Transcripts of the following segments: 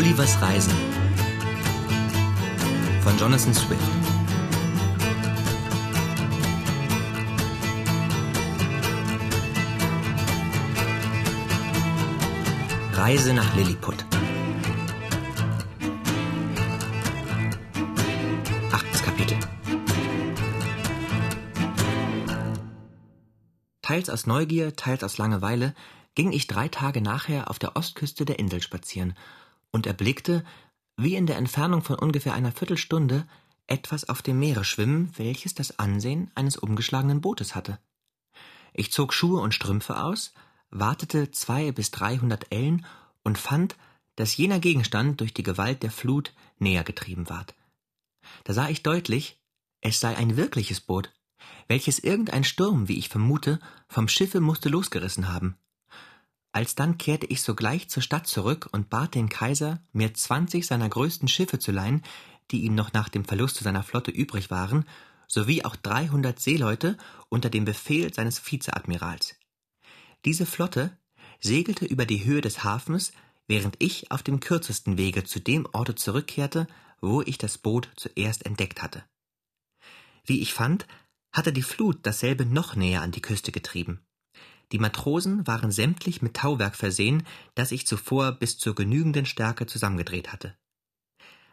Gullivers Reisen von Jonathan Swift. Reise nach Lilliput. Achtes Kapitel. Teils aus Neugier, teils aus Langeweile ging ich drei Tage nachher auf der Ostküste der Insel spazieren und erblickte, wie in der Entfernung von ungefähr einer Viertelstunde, etwas auf dem Meere schwimmen, welches das Ansehen eines umgeschlagenen Bootes hatte. Ich zog Schuhe und Strümpfe aus, wartete zwei bis dreihundert Ellen und fand, dass jener Gegenstand durch die Gewalt der Flut näher getrieben ward. Da sah ich deutlich, es sei ein wirkliches Boot, welches irgendein Sturm, wie ich vermute, vom Schiffe musste losgerissen haben. Alsdann kehrte ich sogleich zur Stadt zurück und bat den Kaiser, mir zwanzig seiner größten Schiffe zu leihen, die ihm noch nach dem Verluste seiner Flotte übrig waren, sowie auch dreihundert Seeleute unter dem Befehl seines Vizeadmirals. Diese Flotte segelte über die Höhe des Hafens, während ich auf dem kürzesten Wege zu dem Orte zurückkehrte, wo ich das Boot zuerst entdeckt hatte. Wie ich fand, hatte die Flut dasselbe noch näher an die Küste getrieben. Die Matrosen waren sämtlich mit Tauwerk versehen, das ich zuvor bis zur genügenden Stärke zusammengedreht hatte.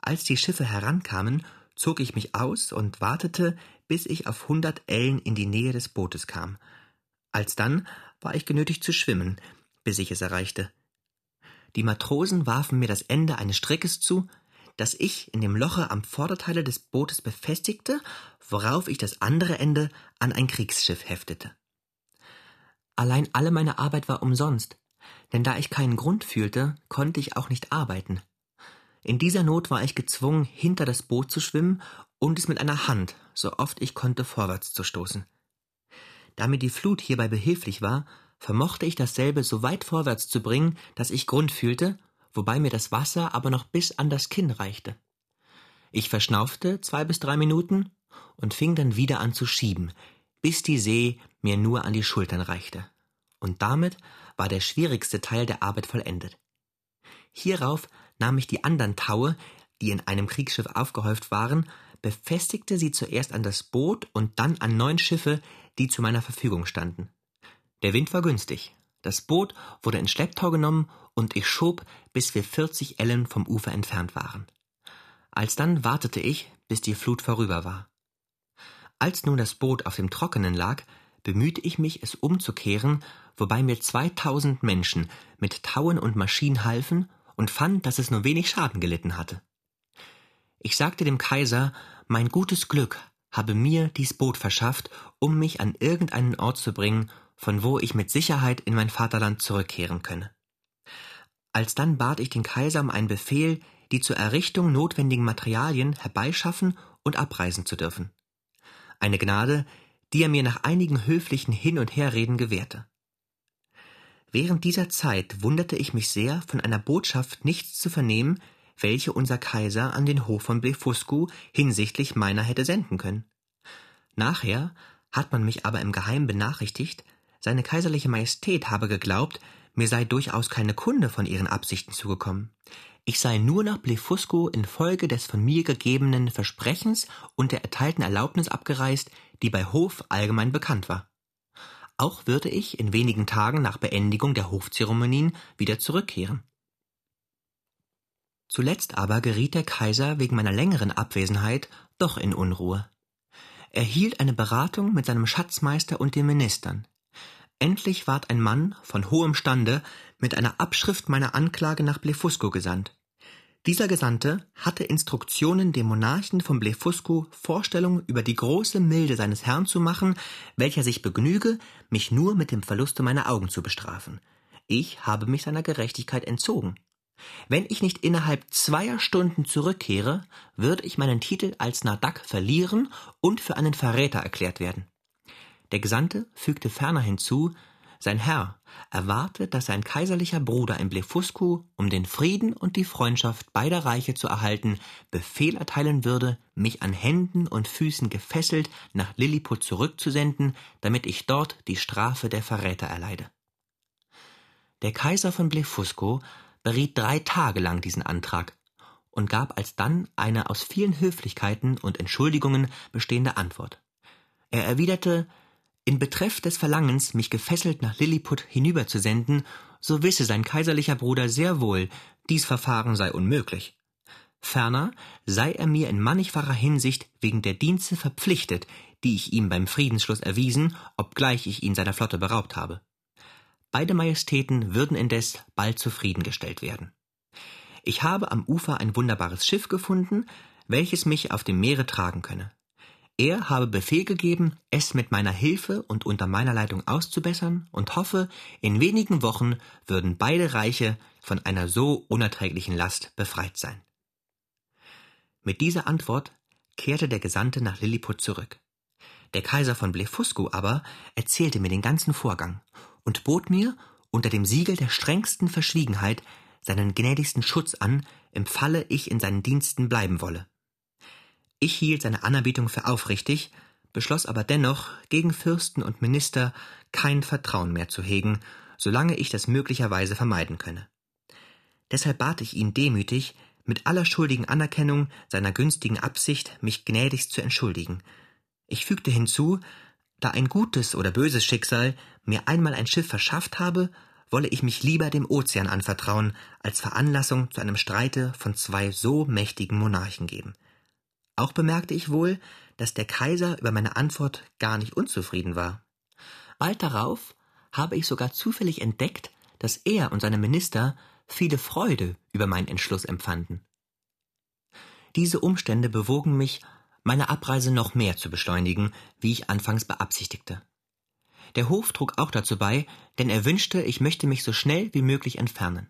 Als die Schiffe herankamen, zog ich mich aus und wartete, bis ich auf hundert Ellen in die Nähe des Bootes kam. Alsdann war ich genötigt zu schwimmen, bis ich es erreichte. Die Matrosen warfen mir das Ende eines Strickes zu, das ich in dem Loche am Vorderteile des Bootes befestigte, worauf ich das andere Ende an ein Kriegsschiff heftete. Allein alle meine Arbeit war umsonst, denn da ich keinen Grund fühlte, konnte ich auch nicht arbeiten. In dieser Not war ich gezwungen, hinter das Boot zu schwimmen und es mit einer Hand, so oft ich konnte, vorwärts zu stoßen. Da mir die Flut hierbei behilflich war, vermochte ich dasselbe so weit vorwärts zu bringen, dass ich Grund fühlte, wobei mir das Wasser aber noch bis an das Kinn reichte. Ich verschnaufte zwei bis drei Minuten und fing dann wieder an zu schieben, bis die See mir nur an die Schultern reichte. Und damit war der schwierigste Teil der Arbeit vollendet. Hierauf nahm ich die anderen Taue, die in einem Kriegsschiff aufgehäuft waren, befestigte sie zuerst an das Boot und dann an neun Schiffe, die zu meiner Verfügung standen. Der Wind war günstig. Das Boot wurde in Schlepptau genommen und ich schob, bis wir vierzig Ellen vom Ufer entfernt waren. Alsdann wartete ich, bis die Flut vorüber war. Als nun das Boot auf dem Trockenen lag, bemühte ich mich, es umzukehren, wobei mir zweitausend Menschen mit Tauen und Maschinen halfen und fand, dass es nur wenig Schaden gelitten hatte. Ich sagte dem Kaiser, mein gutes Glück habe mir dies Boot verschafft, um mich an irgendeinen Ort zu bringen, von wo ich mit Sicherheit in mein Vaterland zurückkehren könne. Alsdann bat ich den Kaiser um einen Befehl, die zur Errichtung notwendigen Materialien herbeischaffen und abreisen zu dürfen eine Gnade, die er mir nach einigen höflichen Hin- und Herreden gewährte. Während dieser Zeit wunderte ich mich sehr, von einer Botschaft nichts zu vernehmen, welche unser Kaiser an den Hof von Blefuscu hinsichtlich meiner hätte senden können. Nachher hat man mich aber im Geheim benachrichtigt, seine kaiserliche Majestät habe geglaubt, mir sei durchaus keine Kunde von ihren Absichten zugekommen. Ich sei nur nach Blefuscu infolge des von mir gegebenen Versprechens und der erteilten Erlaubnis abgereist, die bei Hof allgemein bekannt war. Auch würde ich in wenigen Tagen nach Beendigung der Hofzeremonien wieder zurückkehren. Zuletzt aber geriet der Kaiser wegen meiner längeren Abwesenheit doch in Unruhe. Er hielt eine Beratung mit seinem Schatzmeister und den Ministern. Endlich ward ein Mann von hohem Stande mit einer Abschrift meiner Anklage nach Blefuscu gesandt. Dieser Gesandte hatte Instruktionen, dem Monarchen von Blefuscu Vorstellung über die große Milde seines Herrn zu machen, welcher sich begnüge, mich nur mit dem Verluste meiner Augen zu bestrafen. Ich habe mich seiner Gerechtigkeit entzogen. Wenn ich nicht innerhalb zweier Stunden zurückkehre, würde ich meinen Titel als Nadak verlieren und für einen Verräter erklärt werden. Der Gesandte fügte ferner hinzu, sein Herr erwarte, dass sein kaiserlicher Bruder in Blefuscu, um den Frieden und die Freundschaft beider Reiche zu erhalten, Befehl erteilen würde, mich an Händen und Füßen gefesselt nach Lilliput zurückzusenden, damit ich dort die Strafe der Verräter erleide. Der Kaiser von Blefuscu beriet drei Tage lang diesen Antrag und gab alsdann eine aus vielen Höflichkeiten und Entschuldigungen bestehende Antwort. Er erwiderte, in Betreff des Verlangens, mich gefesselt nach Lilliput hinüberzusenden, so wisse sein kaiserlicher Bruder sehr wohl, dies Verfahren sei unmöglich. Ferner sei er mir in mannigfacher Hinsicht wegen der Dienste verpflichtet, die ich ihm beim Friedensschluss erwiesen, obgleich ich ihn seiner Flotte beraubt habe. Beide Majestäten würden indes bald zufriedengestellt werden. Ich habe am Ufer ein wunderbares Schiff gefunden, welches mich auf dem Meere tragen könne. Er habe Befehl gegeben, es mit meiner Hilfe und unter meiner Leitung auszubessern und hoffe, in wenigen Wochen würden beide Reiche von einer so unerträglichen Last befreit sein. Mit dieser Antwort kehrte der Gesandte nach Lilliput zurück. Der Kaiser von Blefuscu aber erzählte mir den ganzen Vorgang und bot mir unter dem Siegel der strengsten Verschwiegenheit seinen gnädigsten Schutz an, im Falle ich in seinen Diensten bleiben wolle. Ich hielt seine Anerbietung für aufrichtig, beschloss aber dennoch, gegen Fürsten und Minister kein Vertrauen mehr zu hegen, solange ich das möglicherweise vermeiden könne. Deshalb bat ich ihn demütig, mit aller schuldigen Anerkennung seiner günstigen Absicht mich gnädigst zu entschuldigen. Ich fügte hinzu, da ein gutes oder böses Schicksal mir einmal ein Schiff verschafft habe, wolle ich mich lieber dem Ozean anvertrauen, als Veranlassung zu einem Streite von zwei so mächtigen Monarchen geben. Auch bemerkte ich wohl, dass der Kaiser über meine Antwort gar nicht unzufrieden war. Bald darauf habe ich sogar zufällig entdeckt, dass er und seine Minister viele Freude über meinen Entschluss empfanden. Diese Umstände bewogen mich, meine Abreise noch mehr zu beschleunigen, wie ich anfangs beabsichtigte. Der Hof trug auch dazu bei, denn er wünschte, ich möchte mich so schnell wie möglich entfernen.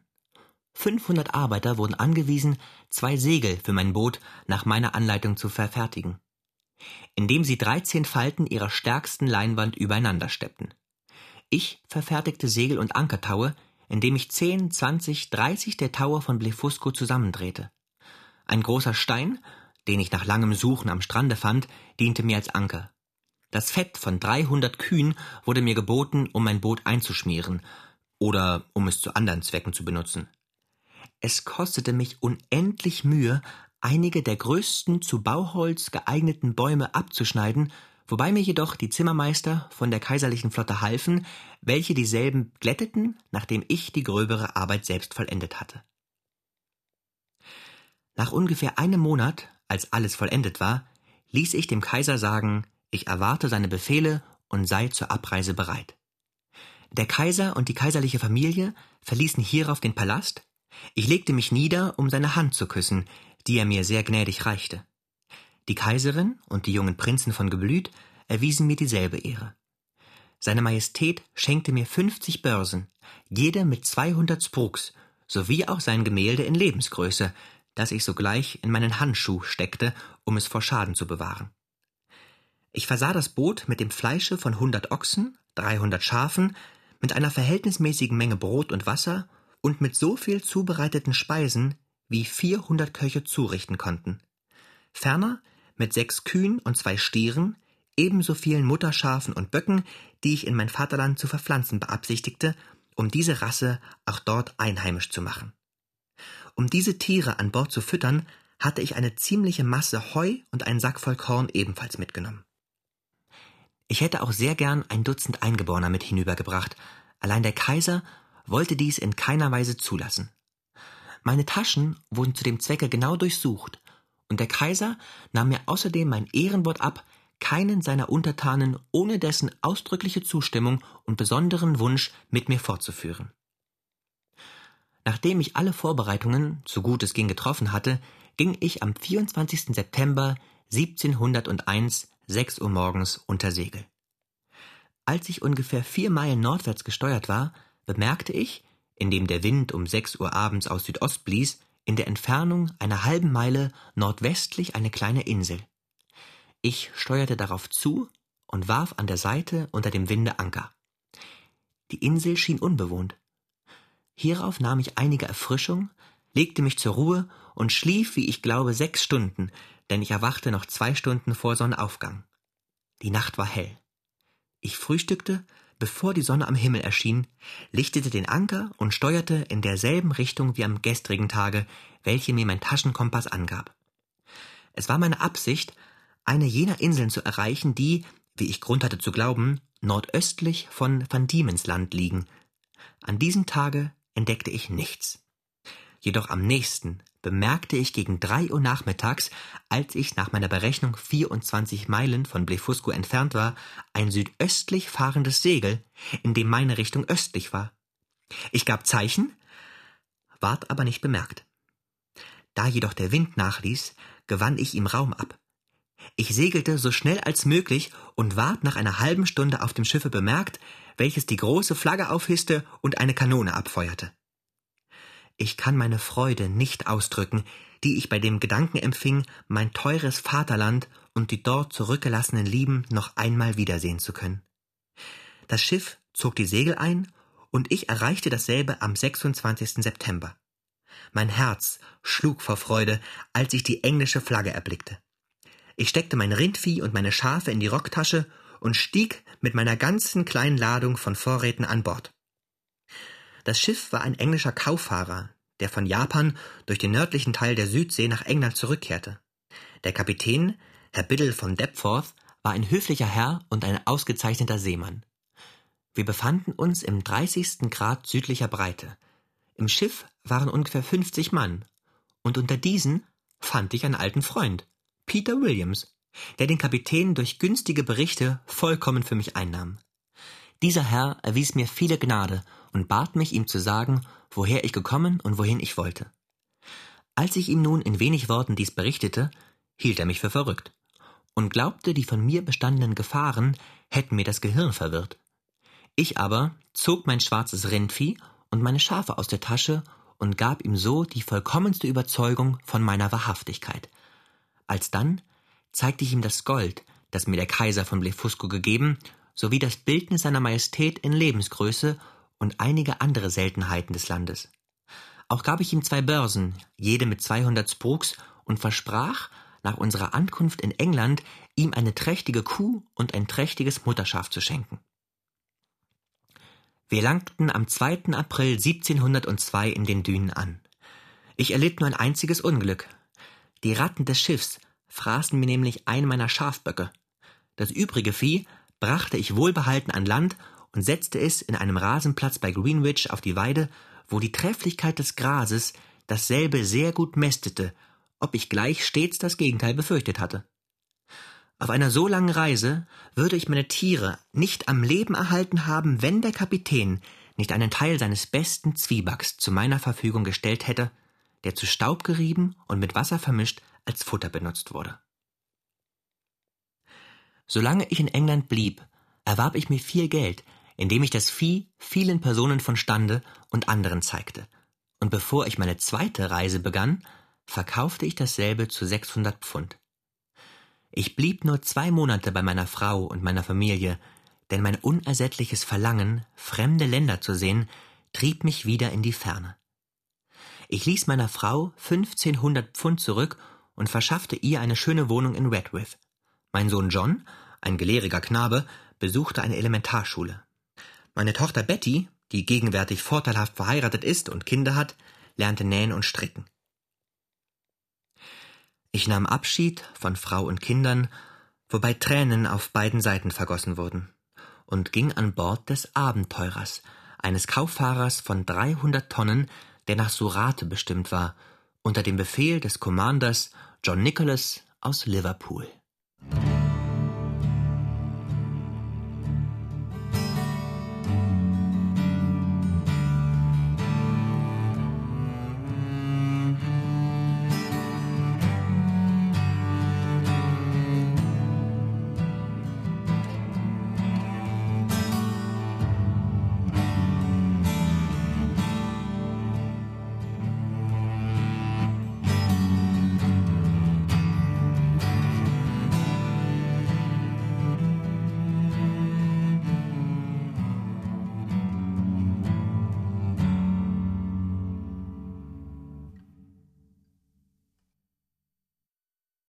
500 Arbeiter wurden angewiesen, zwei Segel für mein Boot nach meiner Anleitung zu verfertigen, indem sie 13 Falten ihrer stärksten Leinwand übereinander steppten. Ich verfertigte Segel und Ankertaue, indem ich 10, 20, 30 der Taue von Blefusco zusammendrehte. Ein großer Stein, den ich nach langem Suchen am Strande fand, diente mir als Anker. Das Fett von 300 Kühen wurde mir geboten, um mein Boot einzuschmieren oder um es zu anderen Zwecken zu benutzen. Es kostete mich unendlich Mühe, einige der größten zu Bauholz geeigneten Bäume abzuschneiden, wobei mir jedoch die Zimmermeister von der kaiserlichen Flotte halfen, welche dieselben glätteten, nachdem ich die gröbere Arbeit selbst vollendet hatte. Nach ungefähr einem Monat, als alles vollendet war, ließ ich dem Kaiser sagen, ich erwarte seine Befehle und sei zur Abreise bereit. Der Kaiser und die kaiserliche Familie verließen hierauf den Palast, ich legte mich nieder, um seine Hand zu küssen, die er mir sehr gnädig reichte. Die Kaiserin und die jungen Prinzen von Geblüt erwiesen mir dieselbe Ehre. Seine Majestät schenkte mir fünfzig Börsen, jede mit zweihundert Spruks, sowie auch sein Gemälde in Lebensgröße, das ich sogleich in meinen Handschuh steckte, um es vor Schaden zu bewahren. Ich versah das Boot mit dem Fleische von hundert Ochsen, dreihundert Schafen, mit einer verhältnismäßigen Menge Brot und Wasser und mit so viel zubereiteten Speisen, wie vierhundert Köche zurichten konnten. Ferner mit sechs Kühen und zwei Stieren, ebenso vielen Mutterschafen und Böcken, die ich in mein Vaterland zu verpflanzen beabsichtigte, um diese Rasse auch dort einheimisch zu machen. Um diese Tiere an Bord zu füttern, hatte ich eine ziemliche Masse Heu und einen Sack voll Korn ebenfalls mitgenommen. Ich hätte auch sehr gern ein Dutzend Eingeborener mit hinübergebracht, allein der Kaiser wollte dies in keiner Weise zulassen. Meine Taschen wurden zu dem Zwecke genau durchsucht, und der Kaiser nahm mir außerdem mein Ehrenwort ab, keinen seiner Untertanen ohne dessen ausdrückliche Zustimmung und besonderen Wunsch mit mir fortzuführen. Nachdem ich alle Vorbereitungen, so gut es ging, getroffen hatte, ging ich am 24. September 1701 sechs Uhr morgens unter Segel. Als ich ungefähr vier Meilen nordwärts gesteuert war, bemerkte ich, indem der Wind um sechs Uhr abends aus Südost blies, in der Entfernung einer halben Meile nordwestlich eine kleine Insel. Ich steuerte darauf zu und warf an der Seite unter dem Winde Anker. Die Insel schien unbewohnt. Hierauf nahm ich einige Erfrischung, legte mich zur Ruhe und schlief, wie ich glaube, sechs Stunden, denn ich erwachte noch zwei Stunden vor Sonnenaufgang. Die Nacht war hell. Ich frühstückte, bevor die Sonne am Himmel erschien, lichtete den Anker und steuerte in derselben Richtung wie am gestrigen Tage, welche mir mein Taschenkompass angab. Es war meine Absicht, eine jener Inseln zu erreichen, die, wie ich Grund hatte zu glauben, nordöstlich von Van Diemens Land liegen. An diesem Tage entdeckte ich nichts. Jedoch am nächsten bemerkte ich gegen drei Uhr nachmittags, als ich nach meiner Berechnung 24 Meilen von Blefusco entfernt war, ein südöstlich fahrendes Segel, in dem meine Richtung östlich war. Ich gab Zeichen, ward aber nicht bemerkt. Da jedoch der Wind nachließ, gewann ich ihm Raum ab. Ich segelte so schnell als möglich und ward nach einer halben Stunde auf dem Schiffe bemerkt, welches die große Flagge aufhisste und eine Kanone abfeuerte. Ich kann meine Freude nicht ausdrücken, die ich bei dem Gedanken empfing, mein teures Vaterland und die dort zurückgelassenen Lieben noch einmal wiedersehen zu können. Das Schiff zog die Segel ein und ich erreichte dasselbe am 26. September. Mein Herz schlug vor Freude, als ich die englische Flagge erblickte. Ich steckte mein Rindvieh und meine Schafe in die Rocktasche und stieg mit meiner ganzen kleinen Ladung von Vorräten an Bord. Das Schiff war ein englischer Kauffahrer, der von Japan durch den nördlichen Teil der Südsee nach England zurückkehrte. Der Kapitän, Herr Biddle von Deptford, war ein höflicher Herr und ein ausgezeichneter Seemann. Wir befanden uns im 30. Grad südlicher Breite. Im Schiff waren ungefähr 50 Mann, und unter diesen fand ich einen alten Freund, Peter Williams, der den Kapitän durch günstige Berichte vollkommen für mich einnahm. Dieser Herr erwies mir viele Gnade und bat mich, ihm zu sagen, woher ich gekommen und wohin ich wollte. Als ich ihm nun in wenig Worten dies berichtete, hielt er mich für verrückt und glaubte, die von mir bestandenen Gefahren hätten mir das Gehirn verwirrt. Ich aber zog mein schwarzes Rindvieh und meine Schafe aus der Tasche und gab ihm so die vollkommenste Überzeugung von meiner Wahrhaftigkeit. Alsdann zeigte ich ihm das Gold, das mir der Kaiser von Blefusco gegeben, sowie das Bildnis seiner Majestät in Lebensgröße und einige andere Seltenheiten des Landes. Auch gab ich ihm zwei Börsen, jede mit 200 Spruks, und versprach, nach unserer Ankunft in England ihm eine trächtige Kuh und ein trächtiges Mutterschaf zu schenken. Wir langten am 2. April 1702 in den Dünen an. Ich erlitt nur ein einziges Unglück. Die Ratten des Schiffs fraßen mir nämlich einen meiner Schafböcke. Das übrige Vieh brachte ich wohlbehalten an Land und setzte es in einem Rasenplatz bei Greenwich auf die Weide, wo die Trefflichkeit des Grases dasselbe sehr gut mästete, ob ich gleich stets das Gegenteil befürchtet hatte. Auf einer so langen Reise würde ich meine Tiere nicht am Leben erhalten haben, wenn der Kapitän nicht einen Teil seines besten Zwiebacks zu meiner Verfügung gestellt hätte, der zu Staub gerieben und mit Wasser vermischt als Futter benutzt wurde. Solange ich in England blieb, erwarb ich mir viel Geld, indem ich das Vieh vielen Personen von Stande und anderen zeigte. Und bevor ich meine zweite Reise begann, verkaufte ich dasselbe zu 600 Pfund. Ich blieb nur zwei Monate bei meiner Frau und meiner Familie, denn mein unersättliches Verlangen, fremde Länder zu sehen, trieb mich wieder in die Ferne. Ich ließ meiner Frau 1500 Pfund zurück und verschaffte ihr eine schöne Wohnung in Redriff. Mein Sohn John, ein gelehriger Knabe, besuchte eine Elementarschule. Meine Tochter Betty, die gegenwärtig vorteilhaft verheiratet ist und Kinder hat, lernte nähen und stricken. Ich nahm Abschied von Frau und Kindern, wobei Tränen auf beiden Seiten vergossen wurden, und ging an Bord des Abenteurers, eines Kauffahrers von 300 Tonnen, der nach Surate bestimmt war, unter dem Befehl des Commanders John Nicholas aus Liverpool.